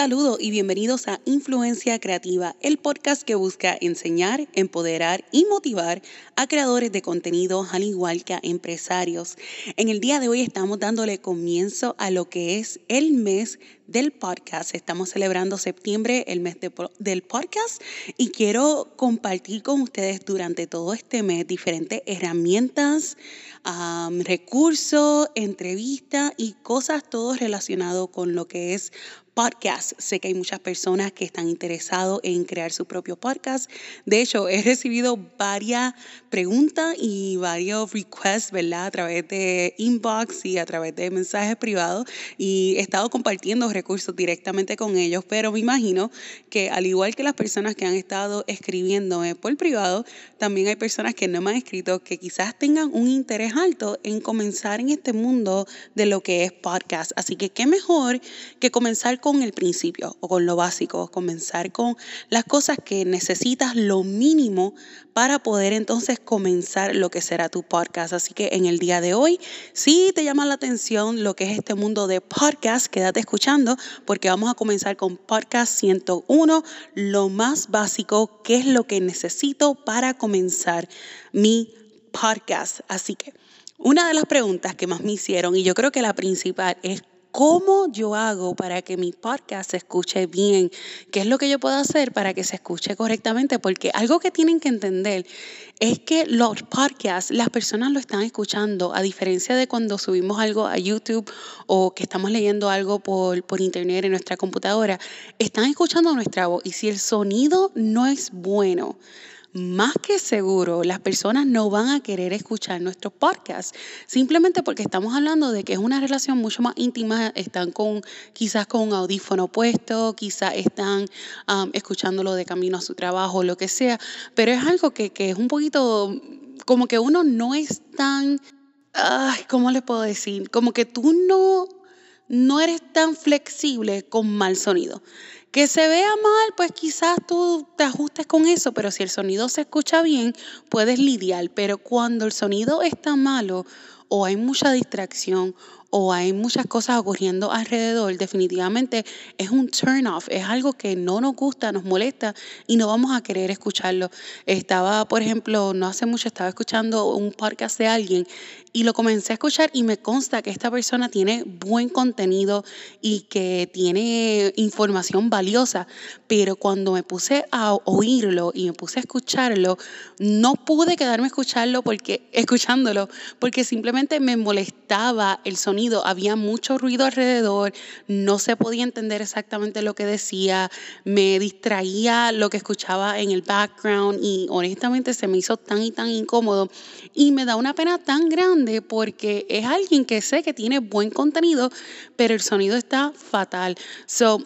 Saludos y bienvenidos a Influencia Creativa, el podcast que busca enseñar, empoderar y motivar a creadores de contenido al igual que a empresarios. En el día de hoy estamos dándole comienzo a lo que es el mes del podcast. Estamos celebrando septiembre, el mes del podcast, y quiero compartir con ustedes durante todo este mes diferentes herramientas, recursos, entrevistas y cosas todo relacionado con lo que es podcast. Sé que hay muchas personas que están interesados en crear su propio podcast. De hecho, he recibido varias preguntas y varios requests, ¿verdad? A través de inbox y a través de mensajes privados y he estado compartiendo recursos directamente con ellos, pero me imagino que al igual que las personas que han estado escribiéndome por privado, también hay personas que no me han escrito que quizás tengan un interés alto en comenzar en este mundo de lo que es podcast. Así que qué mejor que comenzar con el principio o con lo básico, comenzar con las cosas que necesitas lo mínimo para poder entonces comenzar lo que será tu podcast. Así que en el día de hoy, si te llama la atención lo que es este mundo de podcast, quédate escuchando porque vamos a comenzar con podcast 101, lo más básico, qué es lo que necesito para comenzar mi podcast. Así que una de las preguntas que más me hicieron, y yo creo que la principal, es ¿Cómo yo hago para que mi podcast se escuche bien? ¿Qué es lo que yo puedo hacer para que se escuche correctamente? Porque algo que tienen que entender es que los podcasts, las personas lo están escuchando, a diferencia de cuando subimos algo a YouTube o que estamos leyendo algo por, por internet en nuestra computadora, están escuchando nuestra voz. Y si el sonido no es bueno, más que seguro las personas no van a querer escuchar nuestros podcasts, simplemente porque estamos hablando de que es una relación mucho más íntima, están con quizás con un audífono puesto, quizás están escuchándolo de camino a su trabajo, lo que sea, pero es algo que, que es un poquito como que uno no es tan, ¿cómo les puedo decir? Como que tú no, no eres tan flexible con mal sonido. Que se vea mal, pues quizás tú te ajustes con eso, pero si el sonido se escucha bien, puedes lidiar. Pero cuando el sonido está malo o hay mucha distracción o hay muchas cosas ocurriendo alrededor, definitivamente es un turn off, es algo que no nos gusta, nos molesta y no vamos a querer escucharlo. Estaba, por ejemplo, no hace mucho estaba escuchando un podcast de alguien y lo comencé a escuchar y me consta que esta persona tiene buen contenido y que tiene información valiosa, pero cuando me puse a oírlo y me puse a escucharlo, no pude quedarme escucharlo porque escuchándolo porque simplemente me molestaba el sonido. Había mucho ruido alrededor, no se podía entender exactamente lo que decía, me distraía lo que escuchaba en el background y honestamente se me hizo tan y tan incómodo y me da una pena tan grande porque es alguien que sé que tiene buen contenido, pero el sonido está fatal. So,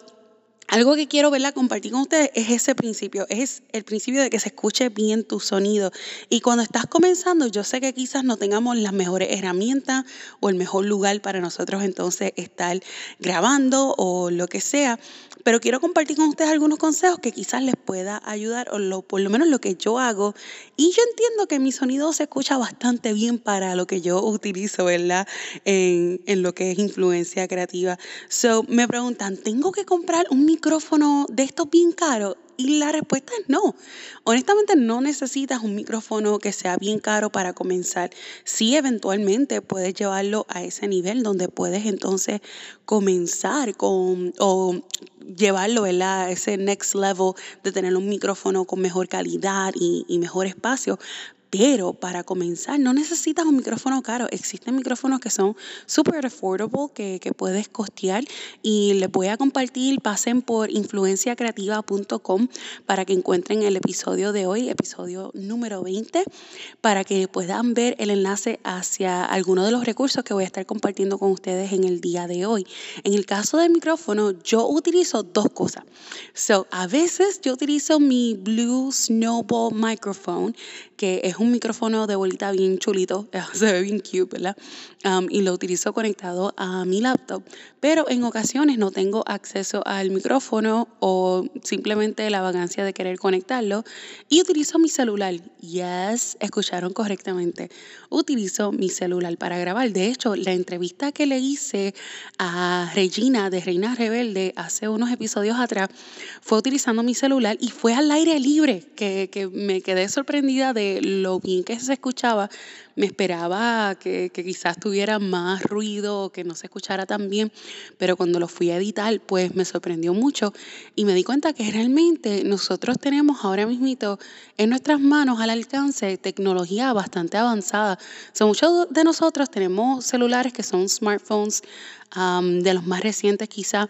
algo que quiero verla compartir con ustedes es ese principio, es el principio de que se escuche bien tu sonido. Y cuando estás comenzando, yo sé que quizás no tengamos las mejores herramientas o el mejor lugar para nosotros entonces estar grabando o lo que sea, pero quiero compartir con ustedes algunos consejos que quizás les pueda ayudar o lo, por lo menos lo que yo hago. Y yo entiendo que mi sonido se escucha bastante bien para lo que yo utilizo, ¿verdad? En, en lo que es influencia creativa. So, me preguntan, ¿tengo que comprar un micrófono de estos bien caros? Y la respuesta es no. Honestamente no necesitas un micrófono que sea bien caro para comenzar. Sí, eventualmente puedes llevarlo a ese nivel donde puedes entonces comenzar con o llevarlo a ese next level de tener un micrófono con mejor calidad y mejor espacio. Pero para comenzar, no necesitas un micrófono caro. Existen micrófonos que son súper affordable, que, que, puedes costear. Y les voy a compartir, pasen por influenciacreativa.com para que encuentren el episodio de hoy, episodio número 20, para que puedan ver el enlace hacia alguno de los recursos que voy a estar compartiendo con ustedes en el día de hoy. En el caso del micrófono, yo utilizo dos cosas. So, a veces yo utilizo mi Blue Snowball Microphone, que es un un micrófono de bolita bien chulito, se ve bien cute, ¿verdad? y lo utilizo conectado a mi laptop, pero en ocasiones no tengo acceso al micrófono o simplemente la vagancia de querer conectarlo y utilizo mi celular. Yes, escucharon correctamente. Utilizo mi celular para grabar. De hecho, la entrevista que le hice a Regina de Reina Rebelde hace unos episodios atrás fue utilizando mi celular y fue al aire libre, que, que me quedé sorprendida de lo bien que se escuchaba me esperaba que, quizás tuviera más ruido que no se escuchara tan bien, pero cuando lo fui a editar, pues me sorprendió mucho y me di cuenta que realmente nosotros tenemos ahora mismo en nuestras manos al alcance tecnología bastante avanzada. O muchos de nosotros tenemos celulares que son smartphones de los más recientes quizás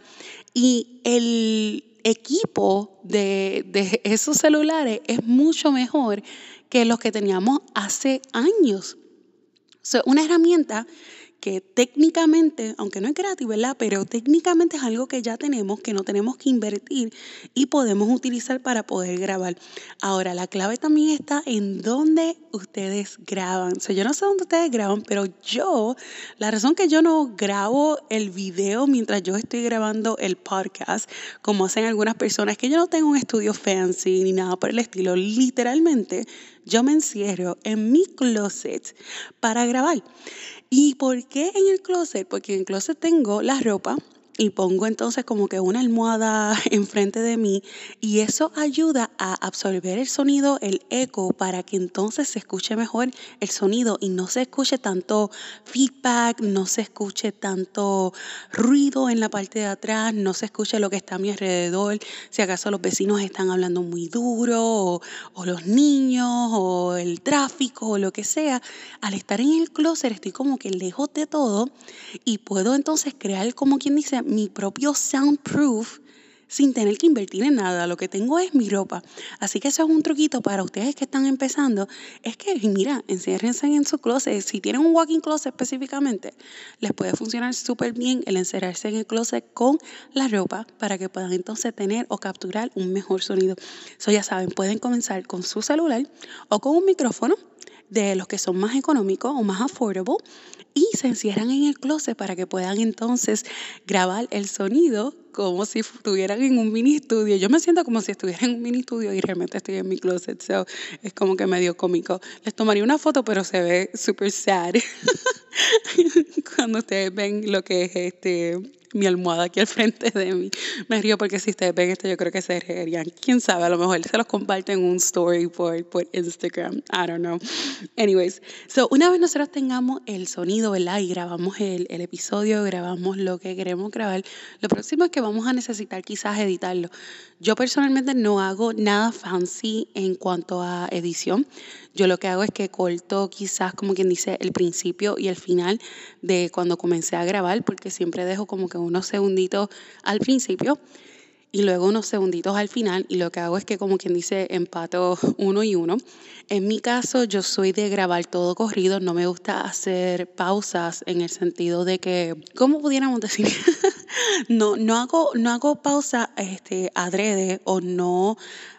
y el equipo de esos celulares es mucho mejor que los que teníamos hace años. una herramienta que técnicamente, aunque no es gratis, ¿verdad? Pero técnicamente es algo que ya tenemos, que no tenemos que invertir y podemos utilizar para poder grabar. Ahora, la clave también está en dónde ustedes graban. O yo no sé dónde ustedes graban, pero yo, la razón que yo no grabo el video mientras yo estoy grabando el podcast, como hacen algunas personas, es que yo no tengo un estudio fancy ni nada por el estilo. Literalmente, yo me encierro en mi closet para grabar. ¿Y por qué en el closet? Porque en el closet tengo la ropa, y pongo entonces como que una almohada enfrente de mí y eso ayuda a absorber el sonido, el eco, para que entonces se escuche mejor el sonido y no se escuche tanto feedback, no se escuche tanto ruido en la parte de atrás, no se escuche lo que está a mi alrededor, si acaso los vecinos están hablando muy duro o, o los niños o el tráfico o lo que sea. Al estar en el closet estoy como que lejos de todo y puedo entonces crear como quien dice mi propio soundproof sin tener que invertir en nada. Lo que tengo es mi ropa. Así que eso es un truquito para ustedes que están empezando. Es que, mira, enciérrense en su closet. Si tienen un walking closet específicamente, les puede funcionar súper bien el encerrarse en el closet con la ropa para que puedan entonces tener o capturar un mejor sonido. Eso ya saben, pueden comenzar con su celular o con un micrófono de los que son más económicos o más affordable y se encierran en el closet para que puedan entonces grabar el sonido como si estuvieran en un mini estudio. Yo me siento como si estuviera en un mini estudio y realmente estoy en mi closet. So, es como que medio cómico. Les tomaría una foto, pero se ve súper sad cuando ustedes ven lo que es este mi almohada aquí al frente de mí. Me río porque si ustedes ven esto, yo creo que se reirían. Quién sabe, a lo mejor se los comparten en un story por, por Instagram. I don't know. Anyways, so una vez nosotros tengamos el sonido, ¿verdad? Y grabamos el, el episodio, grabamos lo que queremos grabar, lo próximo es que vamos a necesitar quizás editarlo. Yo personalmente no hago nada fancy en cuanto a edición. Yo lo que hago es que corto quizás como quien dice el principio y el final de cuando comencé a grabar, porque siempre dejo como que unos segunditos al principio y luego unos segunditos al final y lo que hago es que como quien dice empato uno y uno. En mi caso yo soy de grabar todo corrido, no me gusta hacer pausas en el sentido de que, ¿cómo pudiéramos decir? no, no hago, no hago pausa este, adrede o no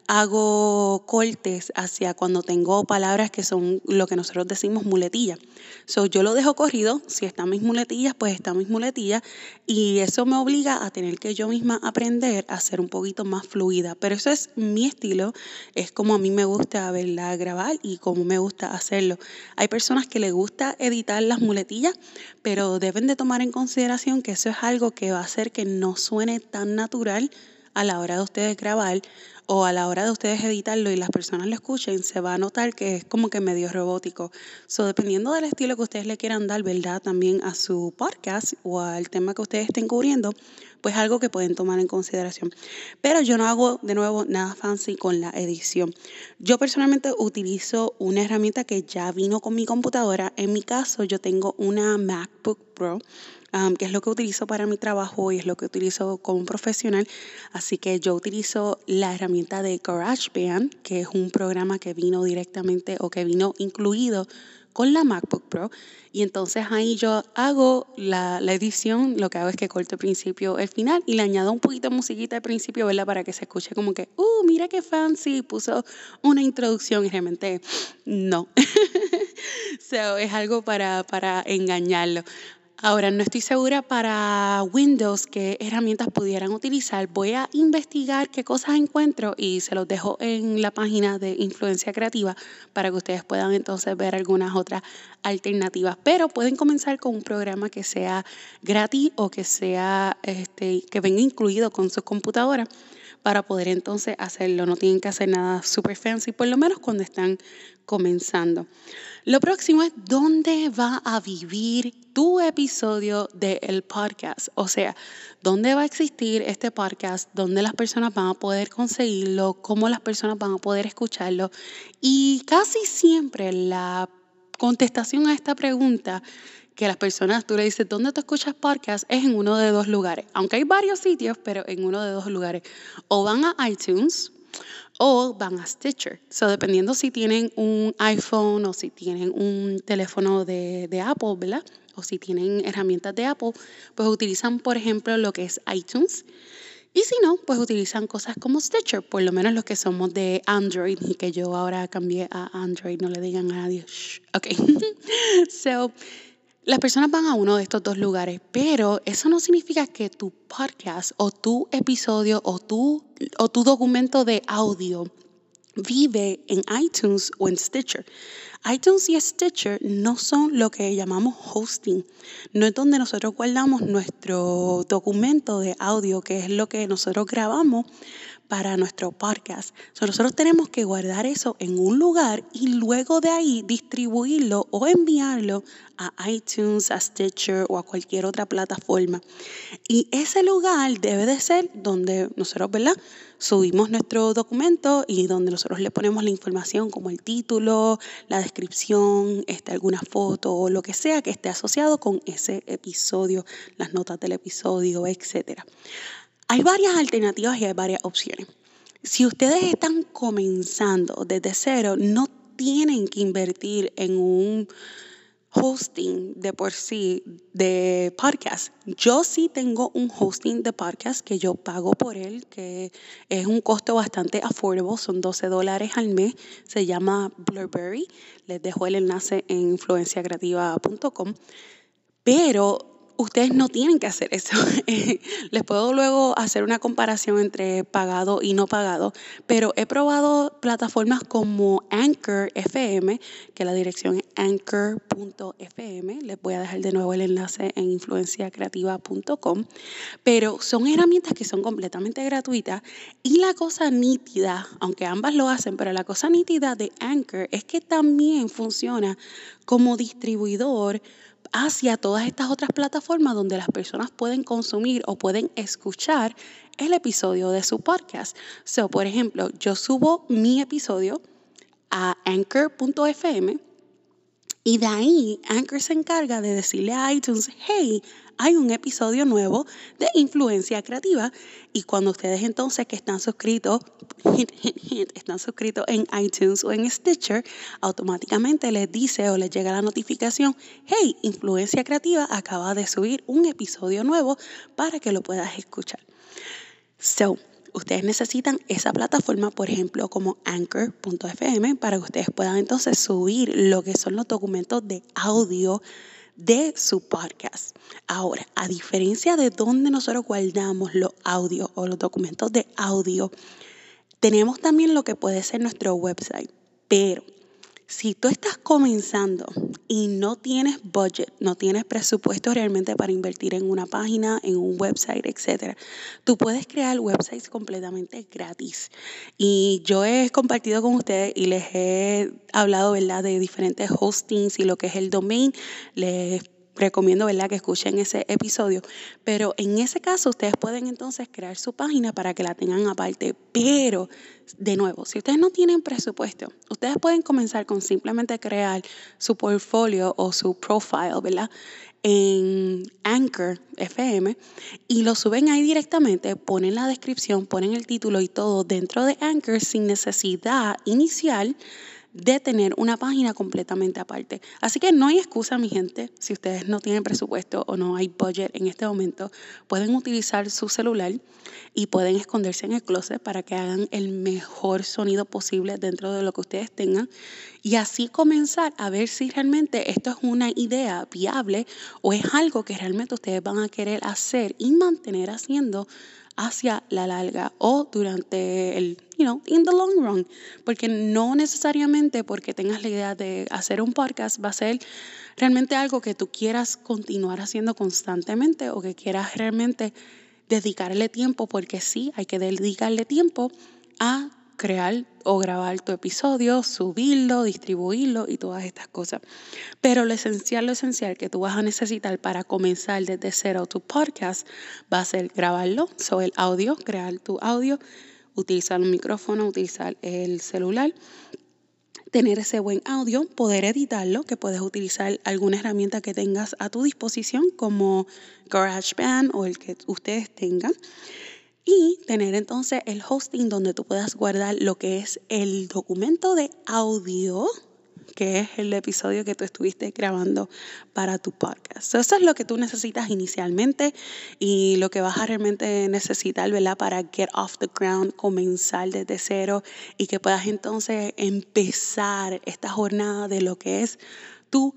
hago cortes hacia cuando tengo palabras que son lo que nosotros decimos muletillas. So, yo lo dejo corrido, si están mis muletillas, pues están mis muletillas y eso me obliga a tener que yo misma aprender a ser un poquito más fluida. Pero eso es mi estilo, es como a mí me gusta verla grabar y como me gusta hacerlo. Hay personas que les gusta editar las muletillas, pero deben de tomar en consideración que eso es algo que va a hacer que no suene tan natural a la hora de ustedes grabar o a la hora de ustedes editarlo y las personas lo escuchen, se va a notar que es como que medio robótico. So, dependiendo del estilo que ustedes le quieran dar, ¿verdad? También a su podcast o al tema que ustedes estén cubriendo, pues algo que pueden tomar en consideración. Pero yo no hago de nuevo nada fancy con la edición. Yo personalmente utilizo una herramienta que ya vino con mi computadora. En mi caso, yo tengo una MacBook Pro que es lo que utilizo para mi trabajo y es lo que utilizo como profesional. Así que yo utilizo la herramienta de GarageBand, que es un programa que vino directamente o que vino incluido con la MacBook Pro y entonces ahí yo hago la, edición, lo que hago es que corto el principio, el final y le añado un poquito de musiquita al principio, ¿verdad? Para que se escuche como que, uh, mira qué fancy, puso una introducción y realmente no. so, es algo para, para engañarlo. Ahora, no estoy segura para Windows qué herramientas pudieran utilizar. Voy a investigar qué cosas encuentro y se los dejo en la página de Influencia Creativa para que ustedes puedan entonces ver algunas otras alternativas. Pero pueden comenzar con un programa que sea gratis o que sea este, que venga incluido con su computadora para poder entonces hacerlo. No tienen que hacer nada super fancy, por lo menos cuando están comenzando. Lo próximo es dónde va a vivir tu episodio del podcast. O sea, dónde va a existir este podcast, dónde las personas van a poder conseguirlo, cómo las personas van a poder escucharlo. Y casi siempre la contestación a esta pregunta que las personas, tú le dices, ¿dónde tú escuchas podcast? Es en uno de dos lugares. Aunque hay varios sitios, pero en uno de dos lugares. O van a iTunes o van a Stitcher. So, dependiendo si tienen un iPhone o si tienen un teléfono de, de Apple. O si tienen herramientas de Apple, pues utilizan, por ejemplo, lo que es iTunes. Y si no, pues utilizan cosas como Stitcher, por lo menos los que somos de Android que yo ahora cambié a Android, no le digan a nadie. Shh. Ok. so, las personas van a uno de estos dos lugares, pero eso no significa que tu podcast o tu episodio o tu, o tu documento de audio vive en iTunes o en Stitcher. iTunes y Stitcher no son lo que llamamos hosting. No es donde nosotros guardamos nuestro documento de audio, que es lo que nosotros grabamos para nuestro podcast. nosotros tenemos que guardar eso en un lugar y luego de ahí distribuirlo o enviarlo a iTunes, a Stitcher o a cualquier otra plataforma. Y ese lugar debe de ser donde nosotros, ¿verdad? Subimos nuestro documento y donde nosotros le ponemos la información como el título, la descripción, este, alguna foto o lo que sea que esté asociado con ese episodio, las notas del episodio, etcétera. Hay varias alternativas y hay varias opciones. Si ustedes están comenzando desde cero, no tienen que invertir en un hosting de por sí de podcast. Yo sí tengo un hosting de podcast que yo pago por él, que es un costo bastante affordable, son 12 dólares al mes, se llama Blurberry. Les dejo el enlace en influenciacreativa.com. Pero ustedes no tienen que hacer eso. Les puedo luego hacer una comparación entre pagado y no pagado, pero he probado plataformas como Anchor FM, que la dirección es anchor.fm. Les voy a dejar de nuevo el enlace en influenciacreativa.com, pero son herramientas que son completamente gratuitas y la cosa nítida, aunque ambas lo hacen, pero la cosa nítida de Anchor es que también funciona como distribuidor hacia todas estas otras plataformas donde las personas pueden consumir o pueden escuchar el episodio de su podcast. So, por ejemplo, yo subo mi episodio a anchor.fm y de ahí Anchor se encarga de decirle a iTunes, hey, hay un episodio nuevo de influencia creativa y cuando ustedes entonces que están suscritos, están suscritos en iTunes o en Stitcher, automáticamente les dice o les llega la notificación, hey, influencia creativa acaba de subir un episodio nuevo para que lo puedas escuchar. So, ustedes necesitan esa plataforma, por ejemplo, como anchor.fm, para que ustedes puedan entonces subir lo que son los documentos de audio de su podcast. Ahora, a diferencia de donde nosotros guardamos los audios o los documentos de audio, tenemos también lo que puede ser nuestro website, pero si tú estás comenzando y no tienes budget, no tienes presupuesto realmente para invertir en una página, en un website, etcétera, tú puedes crear websites completamente gratis. Y yo he compartido con ustedes y les he hablado, ¿verdad?, de diferentes hostings y lo que es el domain. Les recomiendo ¿verdad? que escuchen ese episodio. Pero en ese caso ustedes pueden entonces crear su página para que la tengan aparte. Pero, de nuevo, si ustedes no tienen presupuesto, ustedes pueden comenzar con simplemente crear su portfolio o su profile, ¿verdad? En Anchor FM y lo suben ahí directamente, ponen la descripción, ponen el título y todo dentro de Anchor sin necesidad inicial de tener una página completamente aparte. Así que no hay excusa, mi gente, si ustedes no tienen presupuesto o no hay budget en este momento, pueden utilizar su celular y pueden esconderse en el closet para que hagan el mejor sonido posible dentro de lo que ustedes tengan y así comenzar a ver si realmente esto es una idea viable o es algo que realmente ustedes van a querer hacer y mantener haciendo hacia la larga o durante el, you know, in the long run. Porque no necesariamente porque tengas la idea de hacer un podcast va a ser realmente algo que tú quieras continuar haciendo constantemente o que quieras realmente dedicarle tiempo, porque sí, hay que dedicarle tiempo a crear o grabar tu episodio, subirlo, distribuirlo y todas estas cosas. Pero lo esencial, lo esencial que tú vas a necesitar para comenzar desde cero tu podcast va a ser grabarlo, sobre el audio, crear tu audio, utilizar un micrófono, utilizar el celular tener ese buen audio, poder editarlo, que puedes utilizar alguna herramienta que tengas a tu disposición como GarageBand o el que ustedes tengan y tener entonces el hosting donde tú puedas guardar lo que es el documento de audio que es el episodio que tú estuviste grabando para tu podcast. eso es lo que tú necesitas inicialmente y lo que vas a realmente necesitar, ¿verdad? Para get off the ground, comenzar desde cero y que puedas entonces empezar esta jornada de lo que es tu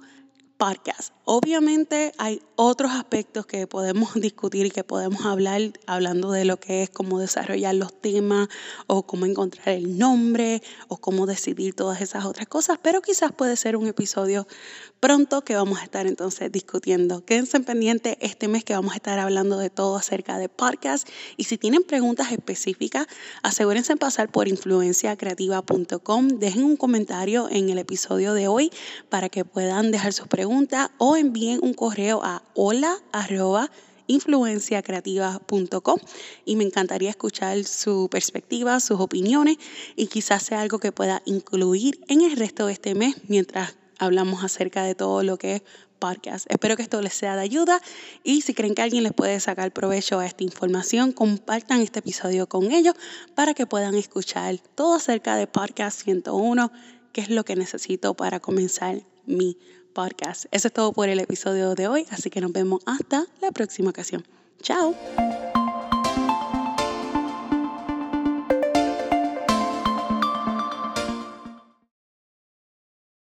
podcast. Obviamente hay otros aspectos que podemos discutir y que podemos hablar hablando de lo que es cómo desarrollar los temas o cómo encontrar el nombre o cómo decidir todas esas otras cosas, pero quizás puede ser un episodio pronto que vamos a estar entonces discutiendo. Quédense pendientes este mes que vamos a estar hablando de todo acerca de podcast y si tienen preguntas específicas, asegúrense en pasar por influenciacreativa.com, dejen un comentario en el episodio de hoy para que puedan dejar sus preguntas o envíen un correo a hola influenciacreativa.com y me encantaría escuchar su perspectiva, sus opiniones y quizás sea algo que pueda incluir en el resto de este mes mientras hablamos acerca de todo lo que es podcast. Espero que esto les sea de ayuda y si creen que alguien les puede sacar provecho a esta información, compartan este episodio con ellos para que puedan escuchar todo acerca de Podcast 101, que es lo que necesito para comenzar mi podcast. Eso es todo por el episodio de hoy, así que nos vemos hasta la próxima ocasión. Chao.